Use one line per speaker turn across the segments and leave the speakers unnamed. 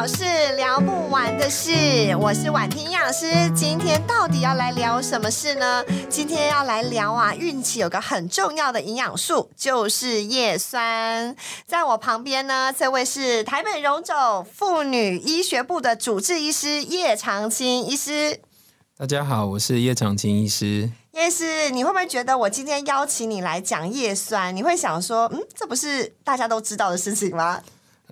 老是聊不完的事，我是婉婷营养师。今天到底要来聊什么事呢？今天要来聊啊，孕期有个很重要的营养素，就是叶酸。在我旁边呢，这位是台北荣总妇女医学部的主治医师叶长青医师。
大家好，我是叶长青医师。
叶师，你会不会觉得我今天邀请你来讲叶酸，你会想说，嗯，这不是大家都知道的事情吗？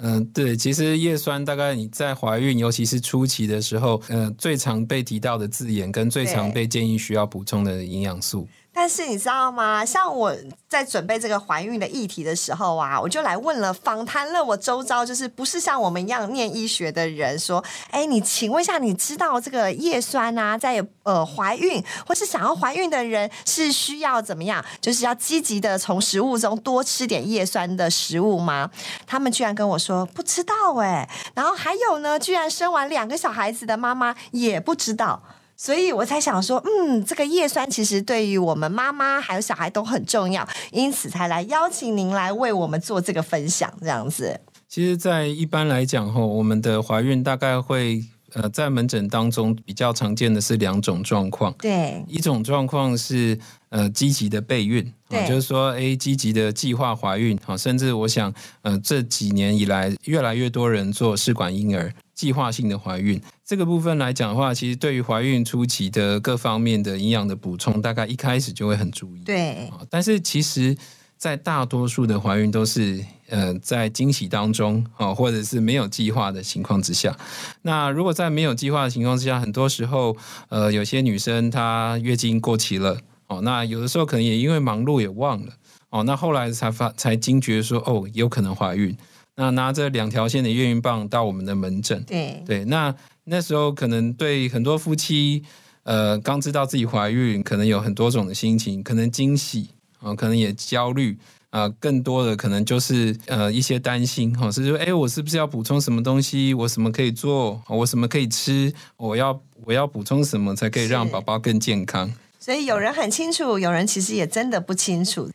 嗯，对，其实叶酸大概你在怀孕，尤其是初期的时候，呃，最常被提到的字眼跟最常被建议需要补充的营养素。
但是你知道吗？像我在准备这个怀孕的议题的时候啊，我就来问了访谈了我周遭，就是不是像我们一样念医学的人，说，哎，你请问一下，你知道这个叶酸啊，在呃怀孕或是想要怀孕的人是需要怎么样？就是要积极的从食物中多吃点叶酸的食物吗？他们居然跟我说不知道哎，然后还有呢，居然生完两个小孩子的妈妈也不知道。所以我才想说，嗯，这个叶酸其实对于我们妈妈还有小孩都很重要，因此才来邀请您来为我们做这个分享，这样子。
其实，在一般来讲，吼，我们的怀孕大概会，呃，在门诊当中比较常见的是两种状况。
对，
一种状况是，呃，积极的备孕，
对，
就是说，哎，积极的计划怀孕，好，甚至我想，呃，这几年以来，越来越多人做试管婴儿。计划性的怀孕这个部分来讲的话，其实对于怀孕初期的各方面的营养的补充，大概一开始就会很注意。
对，
但是其实，在大多数的怀孕都是呃在惊喜当中啊，或者是没有计划的情况之下。那如果在没有计划的情况之下，很多时候呃有些女生她月经过期了哦，那有的时候可能也因为忙碌也忘了哦，那后来才发才惊觉说哦有可能怀孕。那拿着两条线的验孕棒到我们的门诊，
对
对，那那时候可能对很多夫妻，呃，刚知道自己怀孕，可能有很多种的心情，可能惊喜啊，可能也焦虑啊，更多的可能就是呃一些担心哈，是说，哎，我是不是要补充什么东西？我什么可以做？我什么可以吃？我要我要补充什么才可以让宝宝更健康？
所以有人很清楚，有人其实也真的不清楚。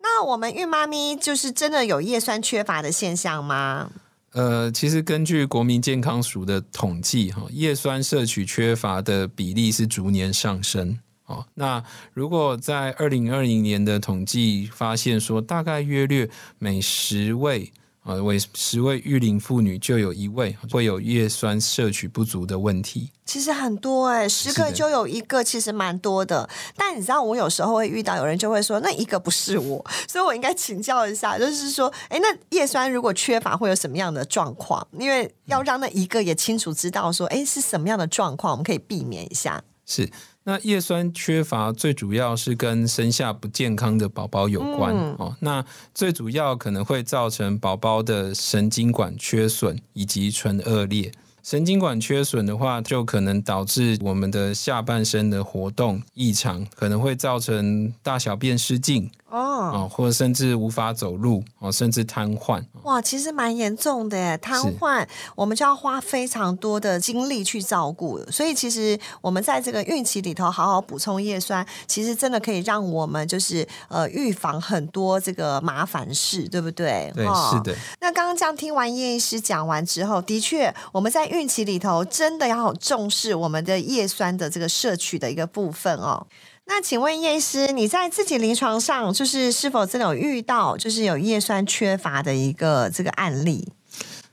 那我们孕妈咪就是真的有叶酸缺乏的现象吗？
呃，其实根据国民健康署的统计，哈，叶酸摄取缺乏的比例是逐年上升。哦，那如果在二零二零年的统计发现说，大概约略每十位。啊，为十位育龄妇女就有一位会有叶酸摄取不足的问题。
其实很多哎，十个就有一个，其实蛮多的。但你知道，我有时候会遇到有人就会说，那一个不是我，所以我应该请教一下，就是说，哎，那叶酸如果缺乏会有什么样的状况？因为要让那一个也清楚知道说，哎，是什么样的状况，我们可以避免一下。
是。那叶酸缺乏最主要是跟生下不健康的宝宝有关哦。那最主要可能会造成宝宝的神经管缺损以及唇腭裂。神经管缺损的话，就可能导致我们的下半身的活动异常，可能会造成大小便失禁。哦，或者甚至无法走路，哦，甚至瘫痪。
哇，其实蛮严重的耶，瘫痪，我们就要花非常多的精力去照顾。所以，其实我们在这个孕期里头好好补充叶酸，其实真的可以让我们就是呃预防很多这个麻烦事，对不对？
对，是的。
那刚刚这样听完叶医师讲完之后，的确我们在孕孕期里头真的要重视我们的叶酸的这个摄取的一个部分哦。那请问叶师，你在自己临床上，就是是否真的有遇到，就是有叶酸缺乏的一个这个案例？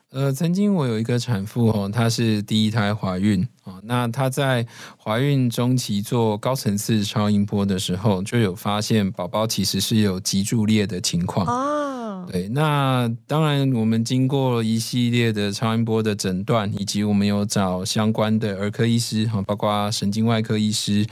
呃，曾经我有一个产妇哦，她是第一胎怀孕啊，那她在怀孕中期做高层次超音波的时候，就有发现宝宝其实是有脊柱裂的情况啊。对，那当然我们经过一系列的超音波的诊断，以及我们有找相关的儿科医师哈，包括神经外科医师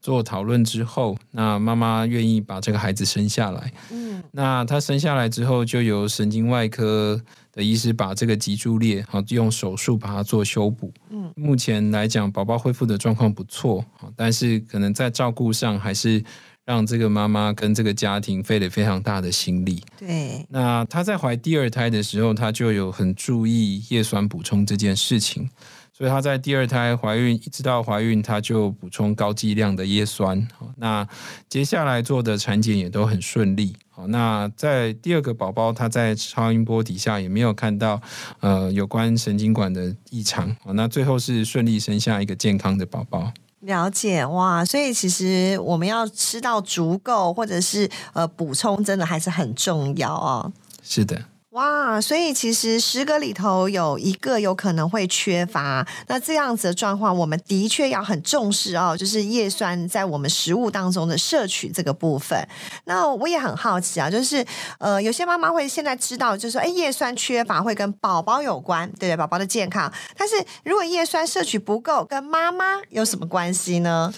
做讨论之后，那妈妈愿意把这个孩子生下来。嗯，那她生下来之后，就由神经外科。的医师把这个脊柱裂，好用手术把它做修补。嗯，目前来讲，宝宝恢复的状况不错，但是可能在照顾上还是让这个妈妈跟这个家庭费了非常大的心力。
对，
那她在怀第二胎的时候，她就有很注意叶酸补充这件事情。所以她在第二胎怀孕一直到怀孕，她就补充高剂量的叶酸。那接下来做的产检也都很顺利。好，那在第二个宝宝，他在超音波底下也没有看到呃有关神经管的异常。好，那最后是顺利生下一个健康的宝宝。
了解哇，所以其实我们要吃到足够，或者是呃补充，真的还是很重要哦。
是的。
哇，所以其实十个里头有一个有可能会缺乏，那这样子的状况，我们的确要很重视哦，就是叶酸在我们食物当中的摄取这个部分。那我也很好奇啊，就是呃，有些妈妈会现在知道，就是说，哎，叶酸缺乏会跟宝宝有关，对对？宝宝的健康，但是如果叶酸摄取不够，跟妈妈有什么关系呢？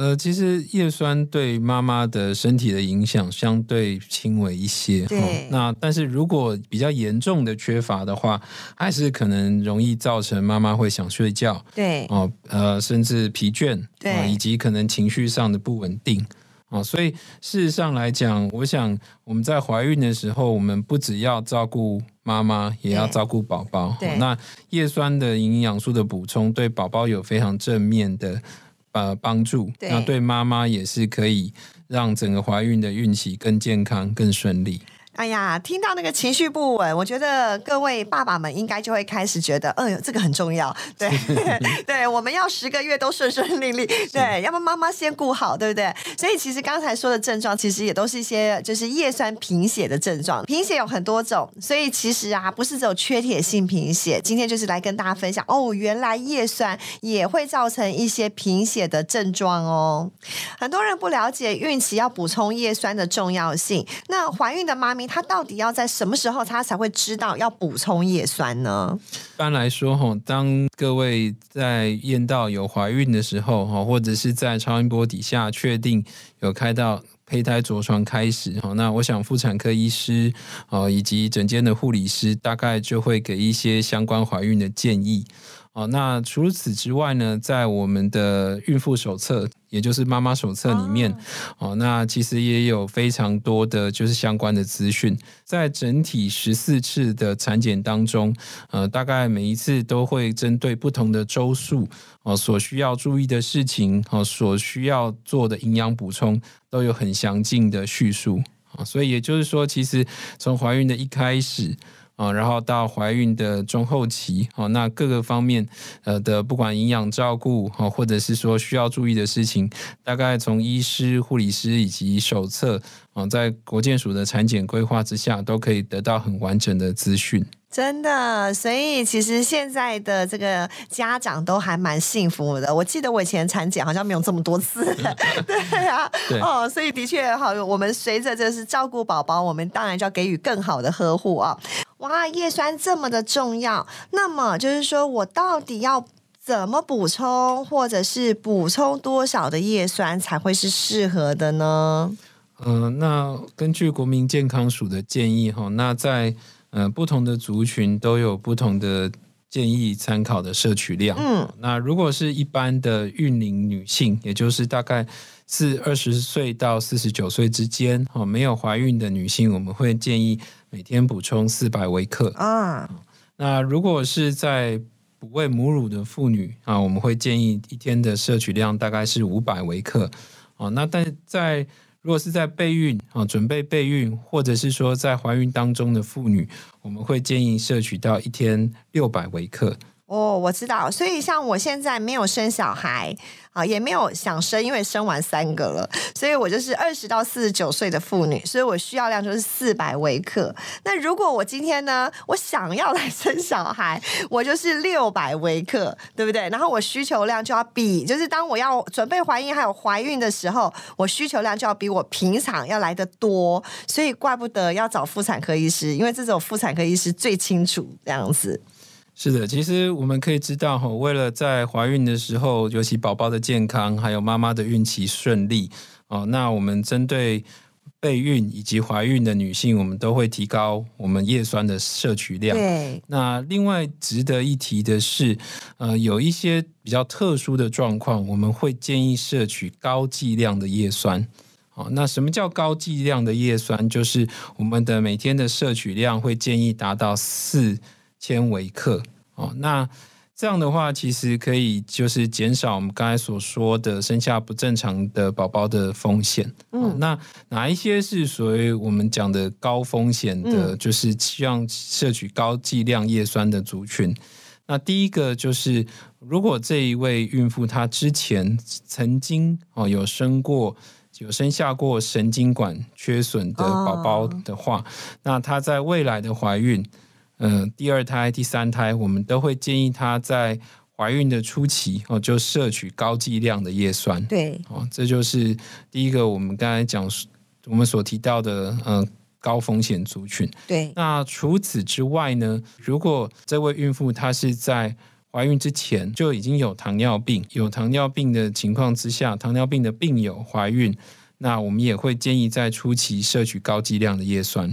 呃，其实叶酸对妈妈的身体的影响相对轻微一些。
对。
那但是如果比较严重的缺乏的话，还是可能容易造成妈妈会想睡觉。
对。
哦，呃，甚至疲倦。
对。
以及可能情绪上的不稳定。哦，所以事实上来讲，我想我们在怀孕的时候，我们不只要照顾妈妈，也要照顾宝宝。
对。
那叶酸的营养素的补充，对宝宝有非常正面的。呃，帮助那对妈妈也是可以让整个怀孕的孕期更健康、更顺利。
哎呀，听到那个情绪不稳，我觉得各位爸爸们应该就会开始觉得，哎呦，这个很重要。对，对，我们要十个月都顺顺利利，对，要不妈妈先顾好，对不对？所以其实刚才说的症状，其实也都是一些就是叶酸贫血的症状。贫血有很多种，所以其实啊，不是只有缺铁性贫血。今天就是来跟大家分享，哦，原来叶酸也会造成一些贫血的症状哦。很多人不了解孕期要补充叶酸的重要性，那怀孕的妈咪。他到底要在什么时候，他才会知道要补充叶酸呢？
一般来说，哈，当各位在验到有怀孕的时候，哈，或者是在超音波底下确定有开到胚胎着床开始，哈，那我想妇产科医师，哦，以及整间的护理师，大概就会给一些相关怀孕的建议。哦，那除此之外呢，在我们的孕妇手册，也就是妈妈手册里面，哦，那其实也有非常多的就是相关的资讯。在整体十四次的产检当中，呃，大概每一次都会针对不同的周数，哦，所需要注意的事情，哦，所需要做的营养补充，都有很详尽的叙述。啊，所以也就是说，其实从怀孕的一开始。啊，然后到怀孕的中后期，啊，那各个方面，呃的不管营养照顾，哦，或者是说需要注意的事情，大概从医师、护理师以及手册，啊，在国健署的产检规划之下，都可以得到很完整的资讯。
真的，所以其实现在的这个家长都还蛮幸福的。我记得我以前产检好像没有这么多次，对呀，哦，所以的确好。我们随着这是照顾宝宝，我们当然就要给予更好的呵护啊。哇，叶酸这么的重要，那么就是说我到底要怎么补充，或者是补充多少的叶酸才会是适合的呢？
嗯，那根据国民健康署的建议哈，那在嗯，不同的族群都有不同的建议参考的摄取量。
嗯，
那如果是一般的孕龄女性，也就是大概是二十岁到四十九岁之间，哦，没有怀孕的女性，我们会建议每天补充四百微克。
啊，
那如果是在哺喂母乳的妇女啊，我们会建议一天的摄取量大概是五百微克。啊，那但在如果是在备孕啊，准备备孕，或者是说在怀孕当中的妇女，我们会建议摄取到一天六百微克。
哦，我知道，所以像我现在没有生小孩。啊，也没有想生，因为生完三个了，所以我就是二十到四十九岁的妇女，所以我需要量就是四百微克。那如果我今天呢，我想要来生小孩，我就是六百微克，对不对？然后我需求量就要比，就是当我要准备怀孕还有怀孕的时候，我需求量就要比我平常要来的多，所以怪不得要找妇产科医师，因为这种妇产科医师最清楚这样子。
是的，其实我们可以知道哈，为了在怀孕的时候，尤其宝宝的健康，还有妈妈的孕期顺利哦，那我们针对备孕以及怀孕的女性，我们都会提高我们叶酸的摄取量。
对。
那另外值得一提的是，呃，有一些比较特殊的状况，我们会建议摄取高剂量的叶酸。哦，那什么叫高剂量的叶酸？就是我们的每天的摄取量会建议达到四。千微克哦，那这样的话，其实可以就是减少我们刚才所说的生下不正常的宝宝的风险。嗯，那哪一些是属于我们讲的高风险的？就是希望摄取高剂量叶酸的族群。那第一个就是，如果这一位孕妇她之前曾经哦有生过有生下过神经管缺损的宝宝的话，那她在未来的怀孕。嗯，第二胎、第三胎，我们都会建议她在怀孕的初期哦，就摄取高剂量的叶酸。
对，
哦，这就是第一个我们刚才讲我们所提到的嗯高风险族群。
对，
那除此之外呢，如果这位孕妇她是在怀孕之前就已经有糖尿病，有糖尿病的情况之下，糖尿病的病友怀孕，那我们也会建议在初期摄取高剂量的叶酸。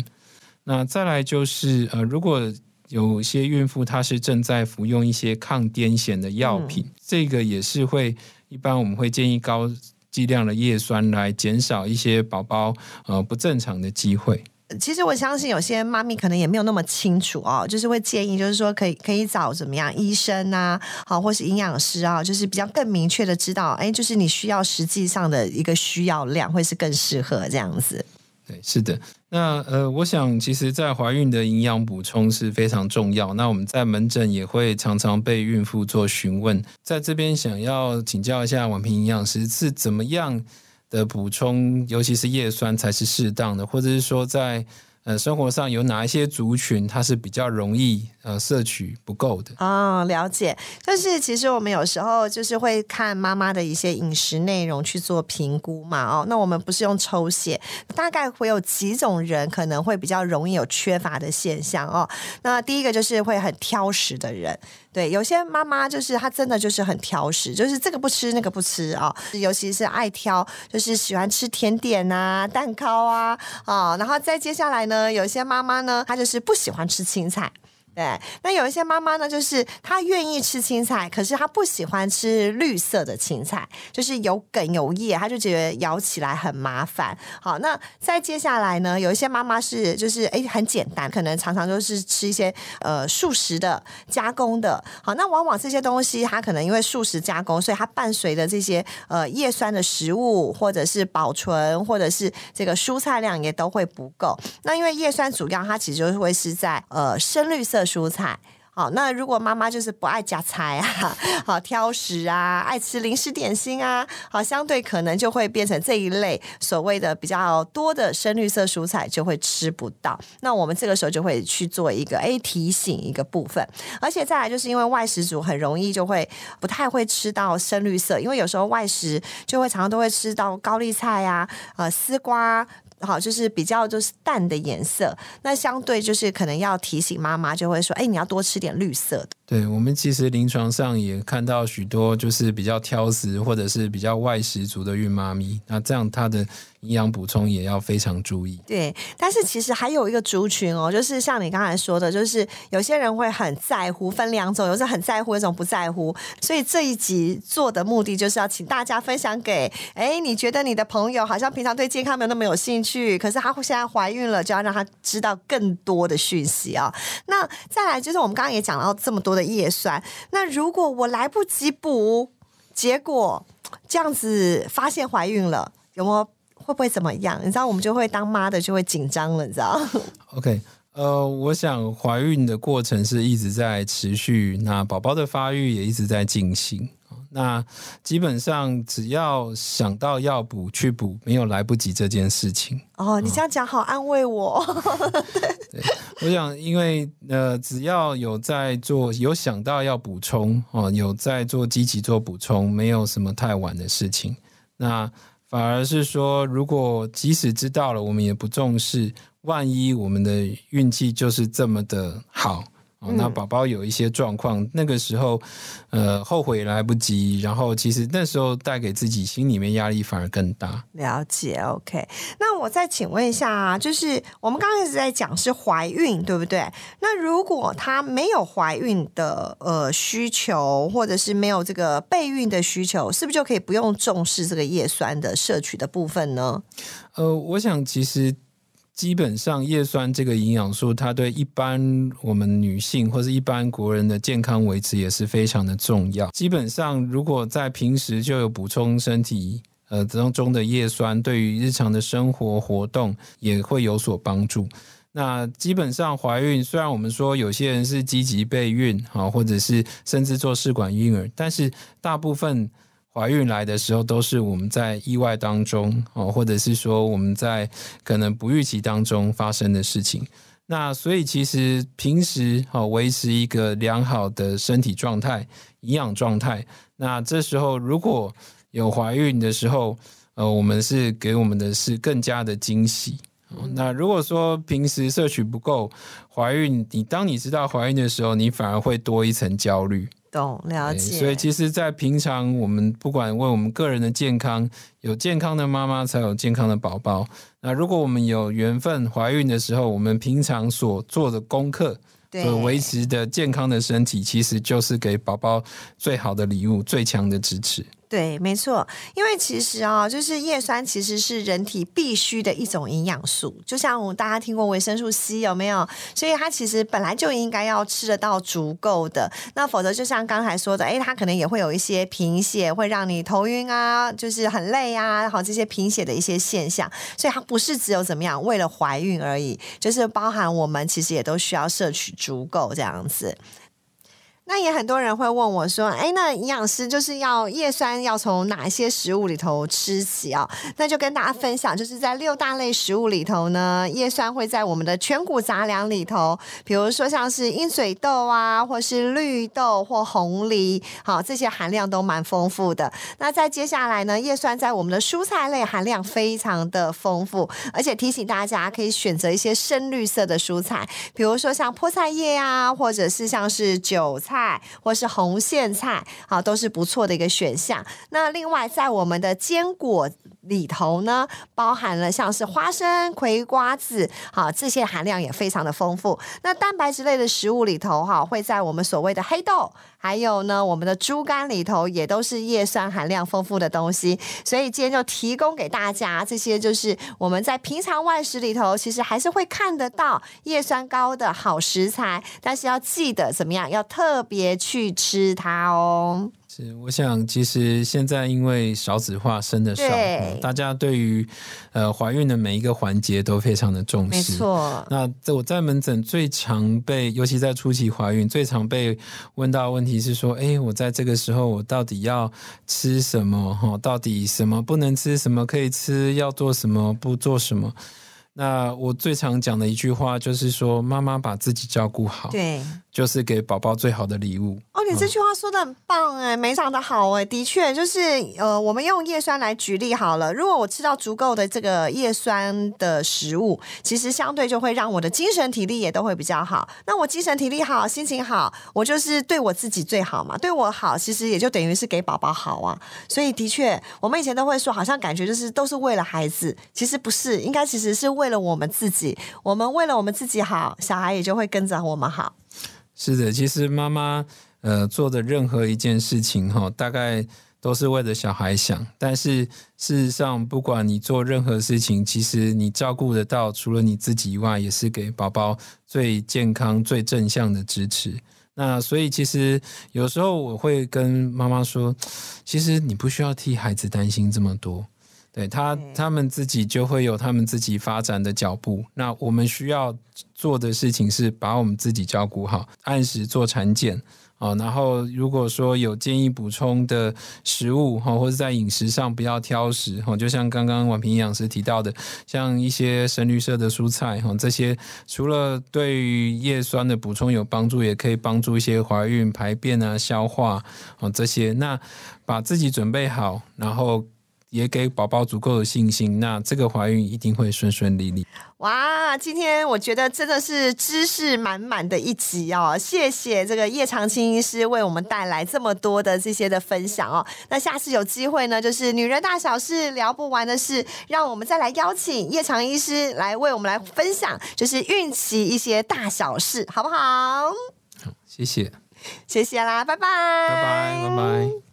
那再来就是，呃，如果有些孕妇她是正在服用一些抗癫痫的药品，这个也是会一般我们会建议高剂量的叶酸来减少一些宝宝呃不正常的机会。
其实我相信有些妈咪可能也没有那么清楚哦，就是会建议，就是说可以可以找怎么样医生啊，好，或是营养师啊，就是比较更明确的知道，哎，就是你需要实际上的一个需要量，会是更适合这样子。
对，是的。那呃，我想其实，在怀孕的营养补充是非常重要。那我们在门诊也会常常被孕妇做询问，在这边想要请教一下婉平营养师是怎么样的补充，尤其是叶酸才是适当的，或者是说在。呃，生活上有哪一些族群，它是比较容易呃摄取不够的
啊？了解，但是其实我们有时候就是会看妈妈的一些饮食内容去做评估嘛。哦，那我们不是用抽血，大概会有几种人可能会比较容易有缺乏的现象哦。那第一个就是会很挑食的人。对，有些妈妈就是她真的就是很挑食，就是这个不吃那个不吃啊，尤其是爱挑，就是喜欢吃甜点啊、蛋糕啊啊，然后再接下来呢，有些妈妈呢，她就是不喜欢吃青菜。对，那有一些妈妈呢，就是她愿意吃青菜，可是她不喜欢吃绿色的青菜，就是有梗有叶，她就觉得咬起来很麻烦。好，那再接下来呢，有一些妈妈是就是哎很简单，可能常常都是吃一些呃素食的加工的。好，那往往这些东西它可能因为素食加工，所以它伴随的这些呃叶酸的食物，或者是保存，或者是这个蔬菜量也都会不够。那因为叶酸主要它其实就会是在呃深绿色。蔬菜，好，那如果妈妈就是不爱夹菜啊，好挑食啊，爱吃零食点心啊，好，相对可能就会变成这一类所谓的比较多的深绿色蔬菜就会吃不到。那我们这个时候就会去做一个诶提醒一个部分，而且再来就是因为外食族很容易就会不太会吃到深绿色，因为有时候外食就会常常都会吃到高丽菜呀，呃丝瓜。好，就是比较就是淡的颜色，那相对就是可能要提醒妈妈，就会说，哎，你要多吃点绿色的。
对我们其实临床上也看到许多就是比较挑食或者是比较外食族的孕妈咪，那这样她的营养补充也要非常注意。
对，但是其实还有一个族群哦，就是像你刚才说的，就是有些人会很在乎，分两种，有时候很在乎，有种不在乎。所以这一集做的目的就是要请大家分享给，哎，你觉得你的朋友好像平常对健康没有那么有兴趣，可是她现在怀孕了，就要让她知道更多的讯息啊。那再来就是我们刚刚也讲到这么多。的叶酸，那如果我来不及补，结果这样子发现怀孕了，有没有会不会怎么样？你知道，我们就会当妈的就会紧张了，你知道？
OK，呃，我想怀孕的过程是一直在持续，那宝宝的发育也一直在进行。那基本上只要想到要补去补，没有来不及这件事情。
哦，你这样讲好安慰我。
对，我想因为呃，只要有在做，有想到要补充哦，有在做积极做补充，没有什么太晚的事情。那反而是说，如果即使知道了，我们也不重视，万一我们的运气就是这么的好。哦，那宝宝有一些状况，那个时候，呃，后悔来不及，然后其实那时候带给自己心里面压力反而更大。
了解，OK。那我再请问一下啊，就是我们刚刚一直在讲是怀孕，对不对？那如果她没有怀孕的呃需求，或者是没有这个备孕的需求，是不是就可以不用重视这个叶酸的摄取的部分呢？
呃，我想其实。基本上叶酸这个营养素，它对一般我们女性或者一般国人的健康维持也是非常的重要。基本上，如果在平时就有补充身体呃当中的叶酸，对于日常的生活活动也会有所帮助。那基本上怀孕，虽然我们说有些人是积极备孕啊，或者是甚至做试管婴儿，但是大部分。怀孕来的时候，都是我们在意外当中哦，或者是说我们在可能不预期当中发生的事情。那所以其实平时哦，维持一个良好的身体状态、营养状态。那这时候如果有怀孕的时候，呃，我们是给我们的是更加的惊喜。那如果说平时摄取不够，怀孕你当你知道怀孕的时候，你反而会多一层焦虑。
懂了解，
所以其实，在平常我们不管为我们个人的健康，有健康的妈妈才有健康的宝宝。那如果我们有缘分怀孕的时候，我们平常所做的功课，所维持的健康的身体，其实就是给宝宝最好的礼物，最强的支持。
对，没错，因为其实啊，就是叶酸其实是人体必须的一种营养素，就像我们大家听过维生素 C 有没有？所以它其实本来就应该要吃得到足够的，那否则就像刚才说的，哎，它可能也会有一些贫血，会让你头晕啊，就是很累啊，好这些贫血的一些现象，所以它不是只有怎么样为了怀孕而已，就是包含我们其实也都需要摄取足够这样子。那也很多人会问我说：“哎，那营养师就是要叶酸要从哪些食物里头吃起啊？”那就跟大家分享，就是在六大类食物里头呢，叶酸会在我们的全谷杂粮里头，比如说像是鹰嘴豆啊，或是绿豆或红梨，好，这些含量都蛮丰富的。那在接下来呢，叶酸在我们的蔬菜类含量非常的丰富，而且提醒大家可以选择一些深绿色的蔬菜，比如说像菠菜叶啊，或者是像是韭菜。菜或是红苋菜，好，都是不错的一个选项。那另外，在我们的坚果里头呢，包含了像是花生、葵瓜子，好，这些含量也非常的丰富。那蛋白质类的食物里头，哈，会在我们所谓的黑豆。还有呢，我们的猪肝里头也都是叶酸含量丰富的东西，所以今天就提供给大家这些，就是我们在平常外食里头，其实还是会看得到叶酸高的好食材，但是要记得怎么样，要特别去吃它哦。
是，我想其实现在因为少子化生的少，大家对于呃怀孕的每一个环节都非常的重视。没
错，
那我在门诊最常被，尤其在初期怀孕，最常被问到问题是说，哎，我在这个时候我到底要吃什么？哈，到底什么不能吃，什么可以吃？要做什么，不做什么？那我最常讲的一句话就是说，妈妈把自己照顾好。
对。
就是给宝宝最好的礼物
哦！你这句话说的很棒哎，非常的好哎，的确就是呃，我们用叶酸来举例好了。如果我吃到足够的这个叶酸的食物，其实相对就会让我的精神体力也都会比较好。那我精神体力好，心情好，我就是对我自己最好嘛。对我好，其实也就等于是给宝宝好啊。所以的确，我们以前都会说，好像感觉就是都是为了孩子，其实不是，应该其实是为了我们自己。我们为了我们自己好，小孩也就会跟着我们好。
是的，其实妈妈呃做的任何一件事情哈，大概都是为了小孩想。但是事实上，不管你做任何事情，其实你照顾得到，除了你自己以外，也是给宝宝最健康、最正向的支持。那所以，其实有时候我会跟妈妈说，其实你不需要替孩子担心这么多。对他，他们自己就会有他们自己发展的脚步。那我们需要做的事情是把我们自己照顾好，按时做产检啊。然后如果说有建议补充的食物哈，或者在饮食上不要挑食哈。就像刚刚婉平营养师提到的，像一些深绿色的蔬菜哈，这些除了对于叶酸的补充有帮助，也可以帮助一些怀孕排便啊、消化啊这些。那把自己准备好，然后。也给宝宝足够的信心，那这个怀孕一定会顺顺利利。
哇，今天我觉得真的是知识满满的一集哦！谢谢这个叶长青医师为我们带来这么多的这些的分享哦。那下次有机会呢，就是女人大小事聊不完的事，让我们再来邀请叶长医师来为我们来分享，就是孕期一些大小事，好不好？
好，谢谢，
谢谢啦，拜拜，
拜拜，拜拜。